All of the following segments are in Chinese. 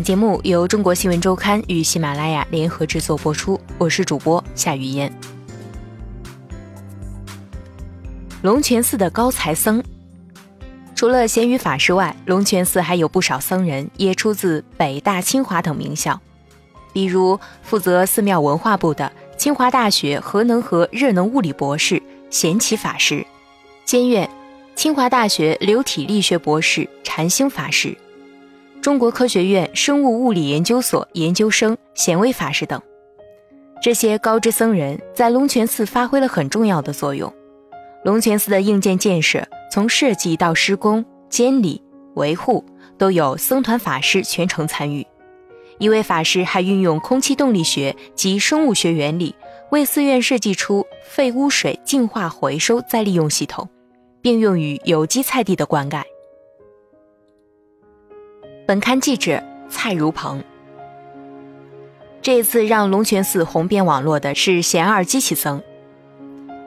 本节目由中国新闻周刊与喜马拉雅联合制作播出，我是主播夏雨嫣。龙泉寺的高才僧，除了贤于法师外，龙泉寺还有不少僧人也出自北大、清华等名校，比如负责寺庙文化部的清华大学核能和热能物理博士贤启法师，监院清华大学流体力学博士禅兴法师。中国科学院生物物理研究所研究生显微法师等，这些高知僧人在龙泉寺发挥了很重要的作用。龙泉寺的硬件建设，从设计到施工、监理、维护，都有僧团法师全程参与。一位法师还运用空气动力学及生物学原理，为寺院设计出废污水净化回收再利用系统，并用于有机菜地的灌溉。本刊记者蔡如鹏。这次让龙泉寺红遍网络的是贤二机器僧。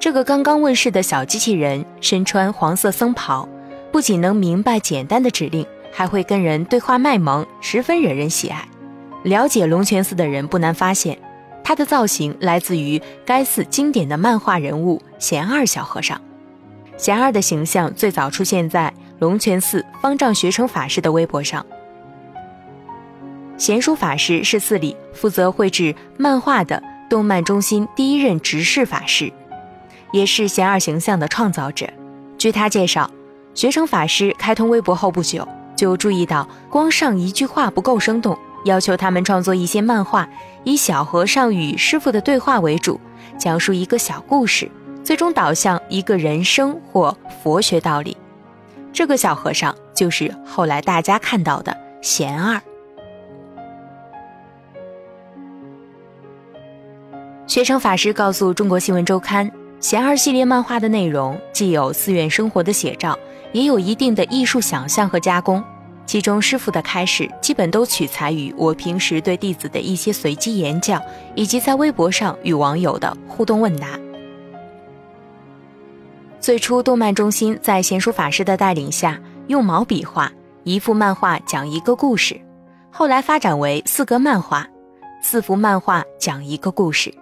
这个刚刚问世的小机器人身穿黄色僧袍，不仅能明白简单的指令，还会跟人对话卖萌，十分惹人喜爱。了解龙泉寺的人不难发现，它的造型来自于该寺经典的漫画人物贤二小和尚。贤二的形象最早出现在龙泉寺方丈学成法师的微博上。贤书法师是寺里负责绘制漫画的动漫中心第一任执事法师，也是贤二形象的创造者。据他介绍，学成法师开通微博后不久，就注意到光上一句话不够生动，要求他们创作一些漫画，以小和尚与师傅的对话为主，讲述一个小故事，最终导向一个人生或佛学道理。这个小和尚就是后来大家看到的贤二。学成法师告诉中国新闻周刊，贤二系列漫画的内容既有寺院生活的写照，也有一定的艺术想象和加工。其中师傅的开始基本都取材于我平时对弟子的一些随机演讲，以及在微博上与网友的互动问答。最初，动漫中心在贤书法师的带领下，用毛笔画一幅漫画讲一个故事，后来发展为四格漫画，四幅漫画讲一个故事。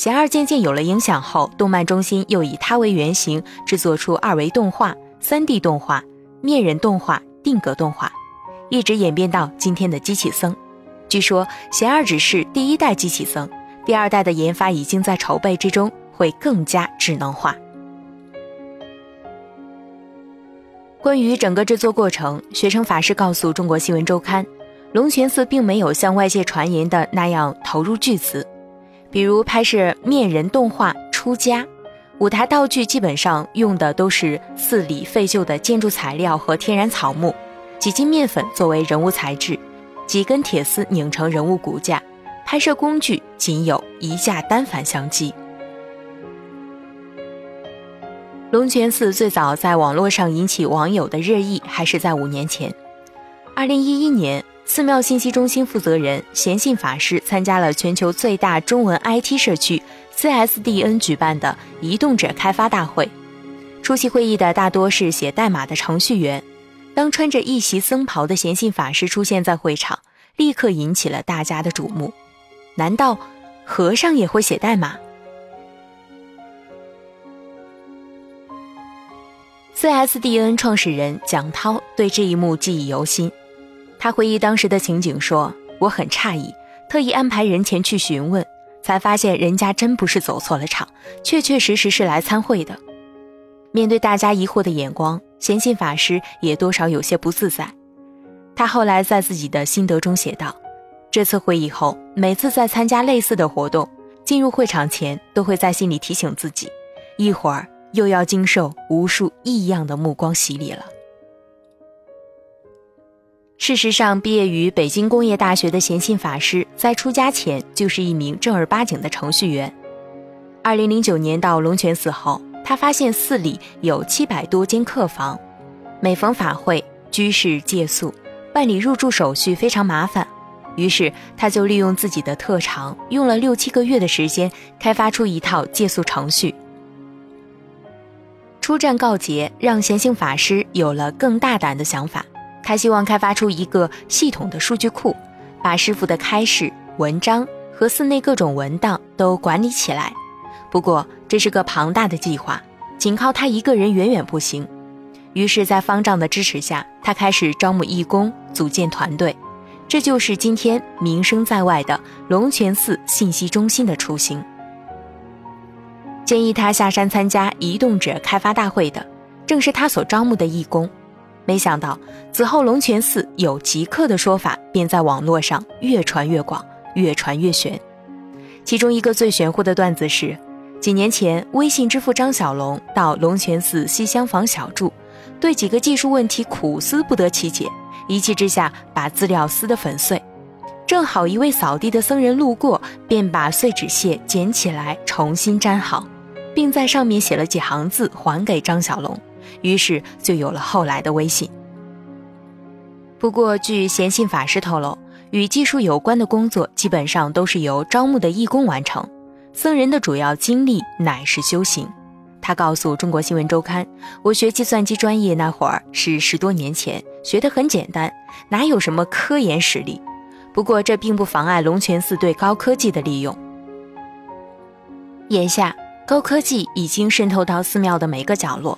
贤二渐渐有了影响后，动漫中心又以他为原型制作出二维动画、三 D 动画、面人动画、定格动画，一直演变到今天的机器僧。据说贤二只是第一代机器僧，第二代的研发已经在筹备之中，会更加智能化。关于整个制作过程，学成法师告诉中国新闻周刊，龙泉寺并没有像外界传言的那样投入巨资。比如拍摄面人动画《出家》，舞台道具基本上用的都是寺里废旧的建筑材料和天然草木，几斤面粉作为人物材质，几根铁丝拧成人物骨架。拍摄工具仅有一架单反相机。龙泉寺最早在网络上引起网友的热议，还是在五年前，二零一一年。寺庙信息中心负责人贤信法师参加了全球最大中文 IT 社区 CSDN 举办的移动者开发大会。出席会议的大多是写代码的程序员。当穿着一袭僧袍的贤信法师出现在会场，立刻引起了大家的瞩目。难道和尚也会写代码？CSDN 创始人蒋涛对这一幕记忆犹新。他回忆当时的情景说：“我很诧异，特意安排人前去询问，才发现人家真不是走错了场，确确实实是来参会的。”面对大家疑惑的眼光，贤信法师也多少有些不自在。他后来在自己的心得中写道：“这次会议后，每次在参加类似的活动，进入会场前都会在心里提醒自己，一会儿又要经受无数异样的目光洗礼了。”事实上，毕业于北京工业大学的贤信法师，在出家前就是一名正儿八经的程序员。二零零九年到龙泉寺后，他发现寺里有七百多间客房，每逢法会，居士借宿，办理入住手续非常麻烦。于是，他就利用自己的特长，用了六七个月的时间，开发出一套借宿程序。出战告捷，让贤信法师有了更大胆的想法。他希望开发出一个系统的数据库，把师傅的开示、文章和寺内各种文档都管理起来。不过，这是个庞大的计划，仅靠他一个人远远不行。于是，在方丈的支持下，他开始招募义工，组建团队。这就是今天名声在外的龙泉寺信息中心的雏形。建议他下山参加移动者开发大会的，正是他所招募的义工。没想到此后龙泉寺有极客的说法，便在网络上越传越广，越传越玄。其中一个最玄乎的段子是，几年前微信之父张小龙到龙泉寺西厢房小住，对几个技术问题苦思不得其解。一气之下，把资料撕得粉碎。正好一位扫地的僧人路过，便把碎纸屑捡起来重新粘好，并在上面写了几行字还给张小龙。于是就有了后来的微信。不过，据贤信法师透露，与技术有关的工作基本上都是由招募的义工完成，僧人的主要精力乃是修行。他告诉中国新闻周刊：“我学计算机专业那会儿是十多年前，学得很简单，哪有什么科研实力。不过这并不妨碍龙泉寺对高科技的利用。眼下，高科技已经渗透到寺庙的每个角落。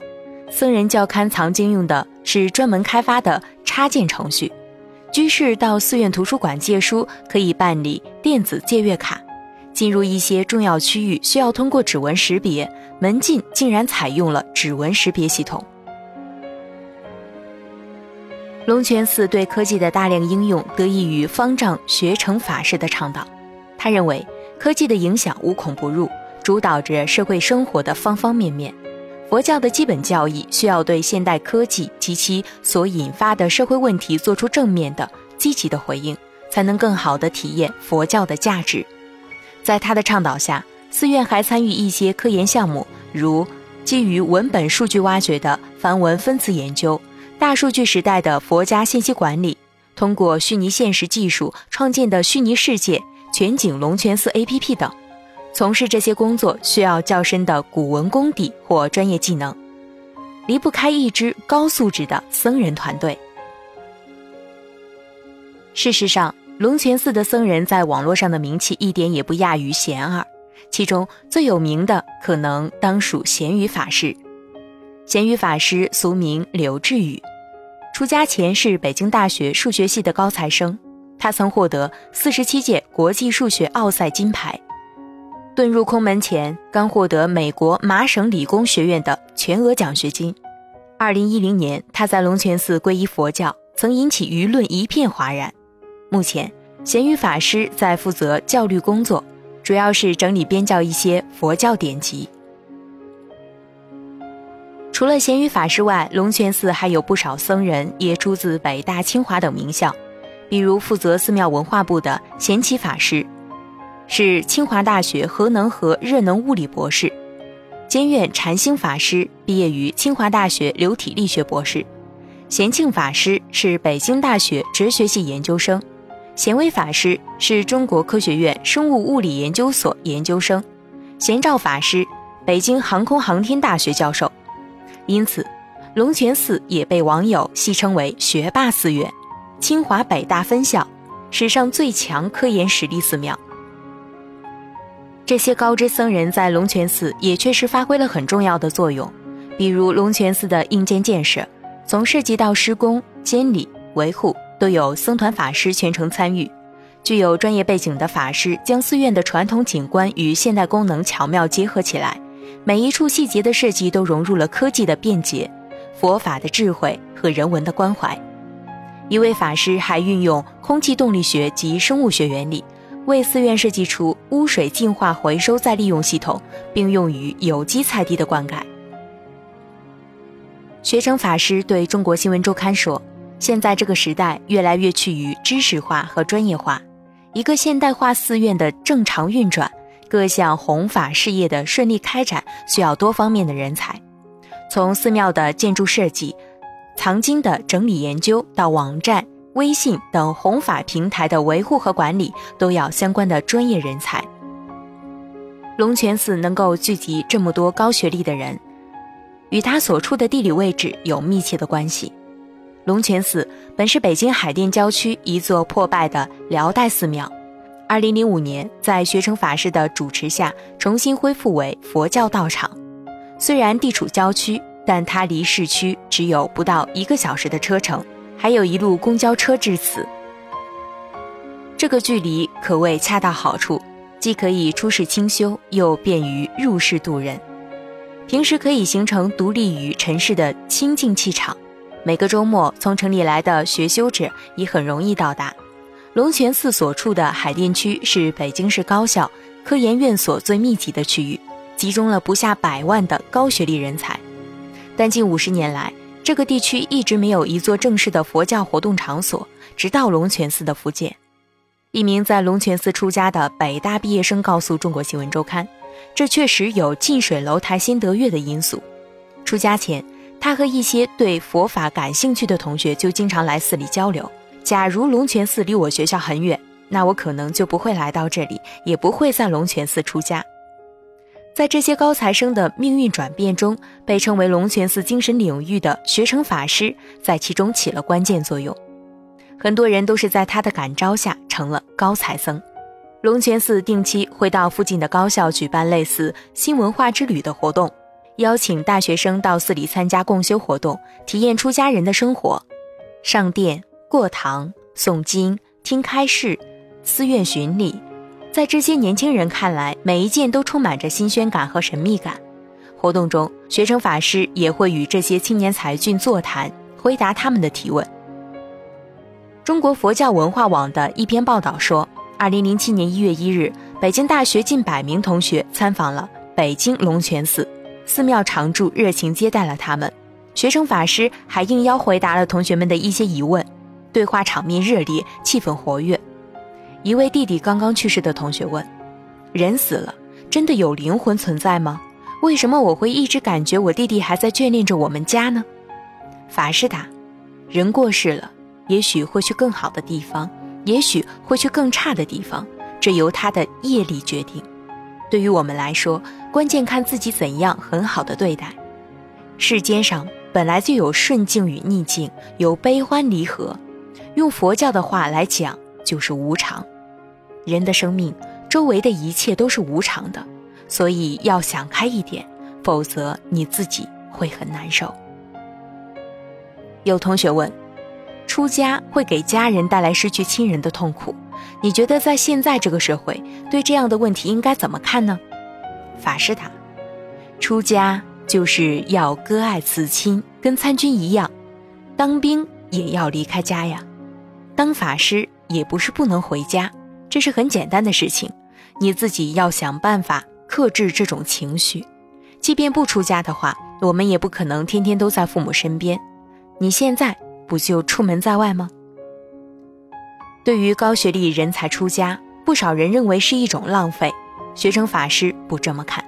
僧人教刊藏经用的是专门开发的插件程序，居士到寺院图书馆借书可以办理电子借阅卡。”进入一些重要区域需要通过指纹识别，门禁竟然采用了指纹识别系统。龙泉寺对科技的大量应用得益于方丈学成法师的倡导。他认为科技的影响无孔不入，主导着社会生活的方方面面。佛教的基本教义需要对现代科技及其所引发的社会问题做出正面的、积极的回应，才能更好地体验佛教的价值。在他的倡导下，寺院还参与一些科研项目，如基于文本数据挖掘的梵文分词研究、大数据时代的佛家信息管理、通过虚拟现实技术创建的虚拟世界全景龙泉寺 APP 等。从事这些工作需要较深的古文功底或专业技能，离不开一支高素质的僧人团队。事实上。龙泉寺的僧人在网络上的名气一点也不亚于贤儿，其中最有名的可能当属贤宇法师。贤宇法师俗名柳智宇，出家前是北京大学数学系的高材生，他曾获得四十七届国际数学奥赛金牌。遁入空门前，刚获得美国麻省理工学院的全额奖学金。二零一零年，他在龙泉寺皈依佛教，曾引起舆论一片哗然。目前，咸鱼法师在负责教律工作，主要是整理编教一些佛教典籍。除了咸鱼法师外，龙泉寺还有不少僧人也出自北大、清华等名校，比如负责寺庙文化部的贤启法师，是清华大学核能和热能物理博士；监院禅兴法师毕业于清华大学流体力学博士；贤庆法师是北京大学哲学系研究生。贤威法师是中国科学院生物物理研究所研究生，贤照法师北京航空航天大学教授，因此龙泉寺也被网友戏称为“学霸寺院”，清华北大分校，史上最强科研实力寺庙。这些高知僧人在龙泉寺也确实发挥了很重要的作用，比如龙泉寺的硬件建设，从设计到施工、监理、维护。都有僧团法师全程参与，具有专业背景的法师将寺院的传统景观与现代功能巧妙结合起来，每一处细节的设计都融入了科技的便捷、佛法的智慧和人文的关怀。一位法师还运用空气动力学及生物学原理，为寺院设计出污水净化回收再利用系统，并用于有机菜地的灌溉。学成法师对中国新闻周刊说。现在这个时代越来越趋于知识化和专业化，一个现代化寺院的正常运转，各项弘法事业的顺利开展，需要多方面的人才。从寺庙的建筑设计、藏经的整理研究，到网站、微信等弘法平台的维护和管理，都要相关的专业人才。龙泉寺能够聚集这么多高学历的人，与他所处的地理位置有密切的关系。龙泉寺本是北京海淀郊区一座破败的辽代寺庙，二零零五年在学成法师的主持下重新恢复为佛教道场。虽然地处郊区，但它离市区只有不到一个小时的车程，还有一路公交车至此。这个距离可谓恰到好处，既可以出世清修，又便于入世度人。平时可以形成独立于尘世的清净气场。每个周末从城里来的学修者也很容易到达。龙泉寺所处的海淀区是北京市高校科研院所最密集的区域，集中了不下百万的高学历人才。但近五十年来，这个地区一直没有一座正式的佛教活动场所，直到龙泉寺的复建。一名在龙泉寺出家的北大毕业生告诉中国新闻周刊：“这确实有近水楼台先得月的因素。出家前，他和一些对佛法感兴趣的同学就经常来寺里交流。假如龙泉寺离我学校很远，那我可能就不会来到这里，也不会在龙泉寺出家。”在这些高材生的命运转变中，被称为龙泉寺精神领域的学成法师在其中起了关键作用。很多人都是在他的感召下成了高材僧。龙泉寺定期会到附近的高校举办类似新文化之旅的活动，邀请大学生到寺里参加共修活动，体验出家人的生活，上殿、过堂、诵经、听开示、寺院巡礼。在这些年轻人看来，每一件都充满着新鲜感和神秘感。活动中，学生法师也会与这些青年才俊座谈，回答他们的提问。中国佛教文化网的一篇报道说，二零零七年一月一日，北京大学近百名同学参访了北京龙泉寺，寺庙常住热情接待了他们。学生法师还应邀回答了同学们的一些疑问，对话场面热烈，气氛活跃。一位弟弟刚刚去世的同学问：“人死了，真的有灵魂存在吗？为什么我会一直感觉我弟弟还在眷恋着我们家呢？”法师答：“人过世了。”也许会去更好的地方，也许会去更差的地方，这由他的业力决定。对于我们来说，关键看自己怎样很好的对待。世间上本来就有顺境与逆境，有悲欢离合。用佛教的话来讲，就是无常。人的生命，周围的一切都是无常的，所以要想开一点，否则你自己会很难受。有同学问。出家会给家人带来失去亲人的痛苦，你觉得在现在这个社会，对这样的问题应该怎么看呢？法师答：出家就是要割爱慈亲，跟参军一样，当兵也要离开家呀。当法师也不是不能回家，这是很简单的事情，你自己要想办法克制这种情绪。即便不出家的话，我们也不可能天天都在父母身边。你现在。不就出门在外吗？对于高学历人才出家，不少人认为是一种浪费。学成法师不这么看，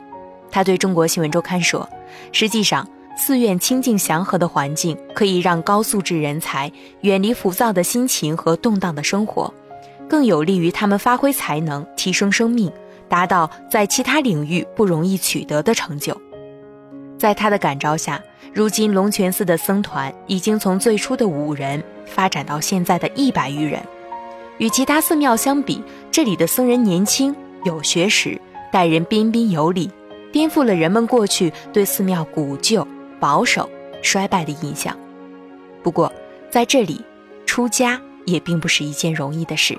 他对中国新闻周刊说：“实际上，寺院清静祥和的环境可以让高素质人才远离浮躁的心情和动荡的生活，更有利于他们发挥才能、提升生命，达到在其他领域不容易取得的成就。”在他的感召下。如今龙泉寺的僧团已经从最初的五人发展到现在的一百余人。与其他寺庙相比，这里的僧人年轻有学识，待人彬彬有礼，颠覆了人们过去对寺庙古旧、保守、衰败的印象。不过，在这里出家也并不是一件容易的事。